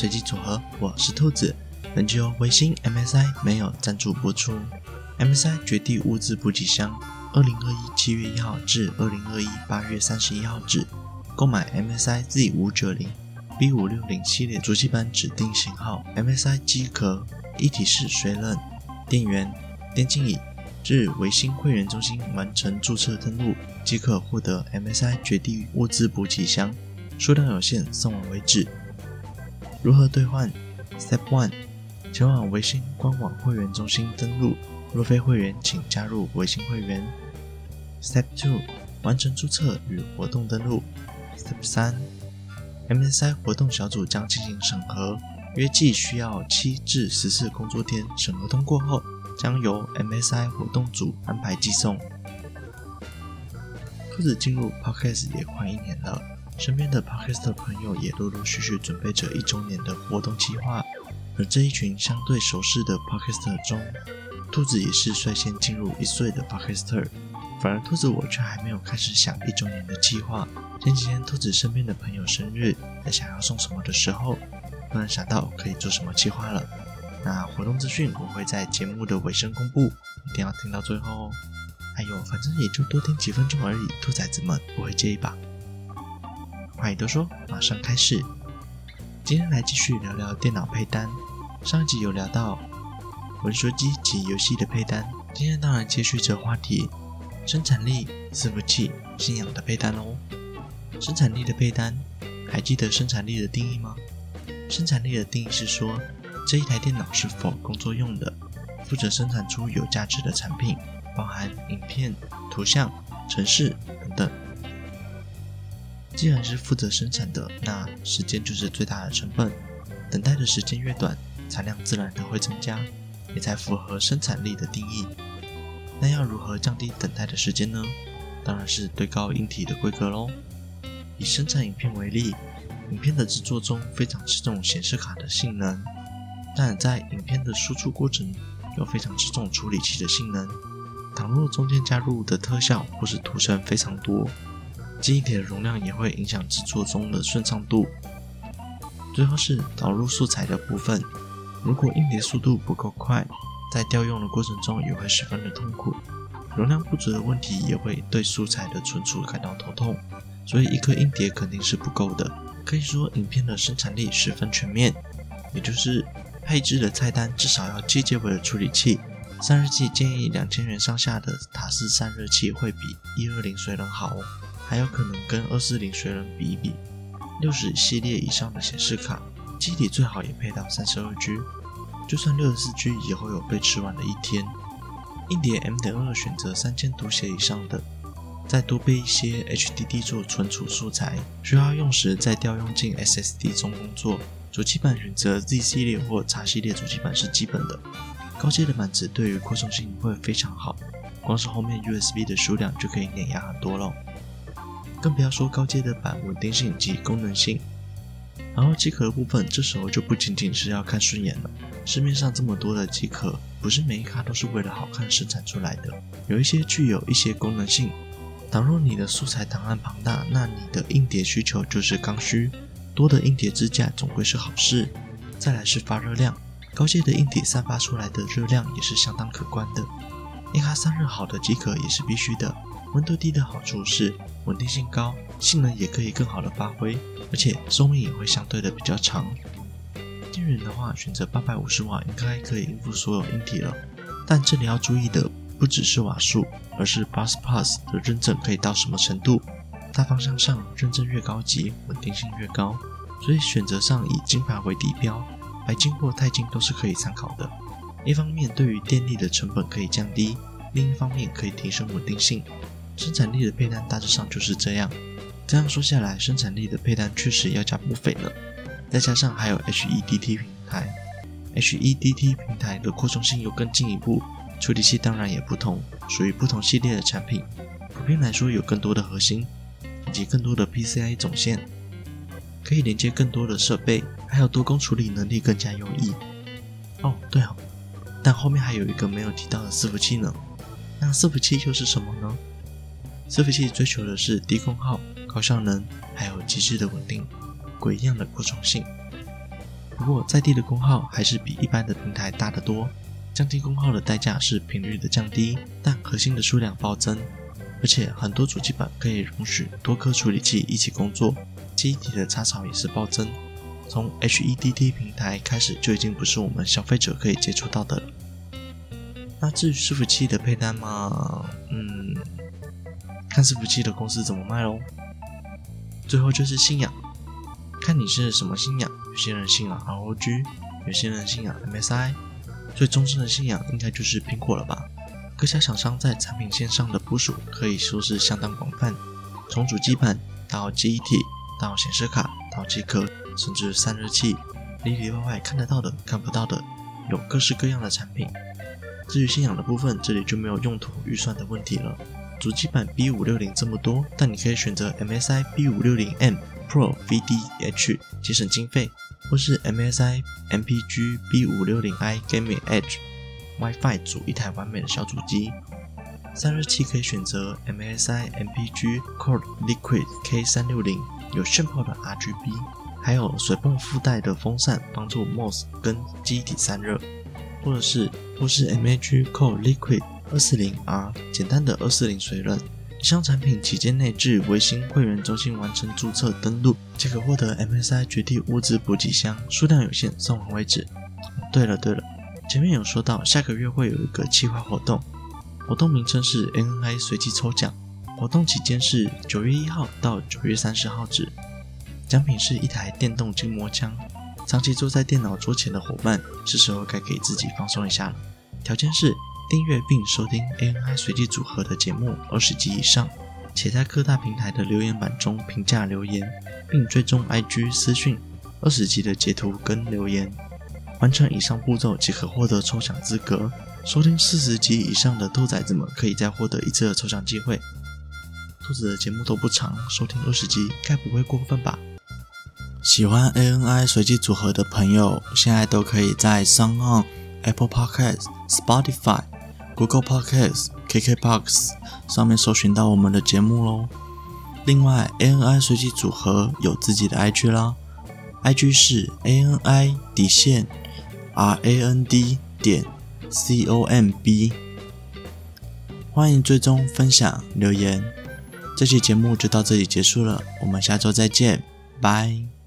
随机组合，我是兔子。本集由微星 MSI 没有赞助播出。MSI 绝地物资补给箱，二零二一七月一号至二零二一八月三十一号止，购买 MSI Z 五九零 B 五六零系列主机板指定型号 MSI 机壳一体式水冷电源电竞椅，至维星会员中心完成注册登录即可获得 MSI 绝地物资补给箱，数量有限，送完为止。如何兑换？Step One，前往微信官网会员中心登录。若非会员，请加入微信会员。Step Two，完成注册与活动登录。Step 三，MSI 活动小组将进行审核，约计需要七至十四工作天。审核通过后，将由 MSI 活动组安排寄送。兔子进入 Podcast 也快一年了，身边的 Podcast 朋友也陆陆续续准备着一周年的活动计划。而这一群相对熟识的 Podcast 中，兔子也是率先进入一岁的 Podcaster，反而兔子我却还没有开始想一周年的计划。前几天兔子身边的朋友生日，在想要送什么的时候，突然想到可以做什么计划了。那活动资讯我会在节目的尾声公布，一定要听到最后哦。哎呦，反正也就多听几分钟而已，兔崽子们不会介意吧？话已多说，马上开始。今天来继续聊聊电脑配单。上一集有聊到。文书机及游戏的配单，今天当然接续这话题，生产力、伺服器、信仰的配单哦。生产力的配单，还记得生产力的定义吗？生产力的定义是说，这一台电脑是否工作用的，负责生产出有价值的产品，包含影片、图像、程式等等。既然是负责生产的，那时间就是最大的成本，等待的时间越短，产量自然的会增加。也才符合生产力的定义。那要如何降低等待的时间呢？当然是堆高硬体的规格喽。以生产影片为例，影片的制作中非常吃重显示卡的性能，但在影片的输出过程又非常吃重处理器的性能。倘若中间加入的特效或是图层非常多，记忆体的容量也会影响制作中的顺畅度。最后是导入素材的部分。如果硬碟速度不够快，在调用的过程中也会十分的痛苦。容量不足的问题也会对素材的存储感到头痛，所以一颗硬碟肯定是不够的。可以说，影片的生产力十分全面，也就是配置的菜单至少要机结尾的处理器。散热器建议两千元上下的塔式散热器会比一二零水冷好哦，还有可能跟二四零水冷比一比。六十系列以上的显示卡。机体最好也配到三十二 G，就算六十四 G 也会有被吃完的一天。硬碟 M 点二选择三千读写以上的，再多备一些 HDD 做存储素材，需要用时再调用进 SSD 中工作。主机板选择 Z 系列或 X 系列主机板是基本的。高阶的板子对于扩充性会非常好，光是后面 USB 的数量就可以碾压很多了，更不要说高阶的板稳定性及功能性。然后机壳的部分，这时候就不仅仅是要看顺眼了。市面上这么多的机壳，不是每一卡都是为了好看生产出来的，有一些具有一些功能性。倘若你的素材档案庞大，那你的硬碟需求就是刚需。多的硬碟支架总归是好事。再来是发热量，高阶的硬碟散发出来的热量也是相当可观的。一卡散热好的机壳也是必须的。温度低的好处是稳定性高，性能也可以更好的发挥。而且寿命也会相对的比较长。电源的话，选择八百五十瓦应该可以应付所有硬体了。但这里要注意的不只是瓦数，而是 Bus Plus 的认证可以到什么程度。大方向上，认证越高级，稳定性越高。所以选择上以金牌为底标，白金或钛金都是可以参考的。一方面对于电力的成本可以降低，另一方面可以提升稳定性。生产力的配单大致上就是这样。这样说下来，生产力的配单确实要价不菲呢。再加上还有 HEDT 平台，HEDT 平台的扩充性又更进一步，处理器当然也不同，属于不同系列的产品。普遍来说，有更多的核心，以及更多的 PCI 总线，可以连接更多的设备，还有多工处理能力更加优异。哦，对哦，但后面还有一个没有提到的伺服器呢。那伺服器又是什么呢？伺服器追求的是低功耗。高效能，还有极致的稳定，鬼一样的扩充性。不过在地的功耗还是比一般的平台大得多。降低功耗的代价是频率的降低，但核心的数量暴增，而且很多主机板可以容许多颗处理器一起工作，记忆体的插槽也是暴增。从 HEDT 平台开始就已经不是我们消费者可以接触到的了。那至于伺服器的配单嘛，嗯，看伺服器的公司怎么卖喽。最后就是信仰，看你是什么信仰，有些人信仰 ROG，有些人信仰 MSI。最忠实的信仰应该就是苹果了吧？各家厂商在产品线上的部署可以说是相当广泛，从主机板到记忆体，到显示卡，到机壳，甚至散热器，里里外外看得到的、看不到的，有各式各样的产品。至于信仰的部分，这里就没有用途预算的问题了。主机板 B 五六零这么多，但你可以选择 MSI B 五六零 M Pro VDH 节省经费。或是 MSI MPG B560i Gaming Edge WiFi 组一台完美的小主机，散热器可以选择 MSI MPG Core Liquid K360，有炫炮的 RGB，还有水泵附带的风扇帮助 MOS 跟机体散热，或者是或是 MAG Core Liquid 240R 简单的240水冷。以上产品期间内至微星会员中心完成注册登录，即可获得 MSI 绝地物资补给箱，数量有限，送完为止。对了对了，前面有说到下个月会有一个计划活动，活动名称是 ANI 随机抽奖，活动期间是九月一号到九月三十号止，奖品是一台电动筋膜枪。长期坐在电脑桌前的伙伴，是时候该给自己放松一下了。条件是。订阅并收听 ANI 随机组合的节目二十集以上，且在各大平台的留言板中评价留言，并追踪 IG 私讯二十集的截图跟留言，完成以上步骤即可获得抽奖资格。收听四十集以上的兔崽子们可以再获得一次的抽奖机会。兔子的节目都不长，收听二十集该不会过分吧？喜欢 ANI 随机组合的朋友，现在都可以在 song on、Apple Podcast、Spotify。Google Podcast、KKBOX 上面搜寻到我们的节目喽。另外，ANI 随机组合有自己的 IG 啦，IG 是 ANI 底线 RAND 点 COMB，欢迎追踪、分享、留言。这期节目就到这里结束了，我们下周再见，拜。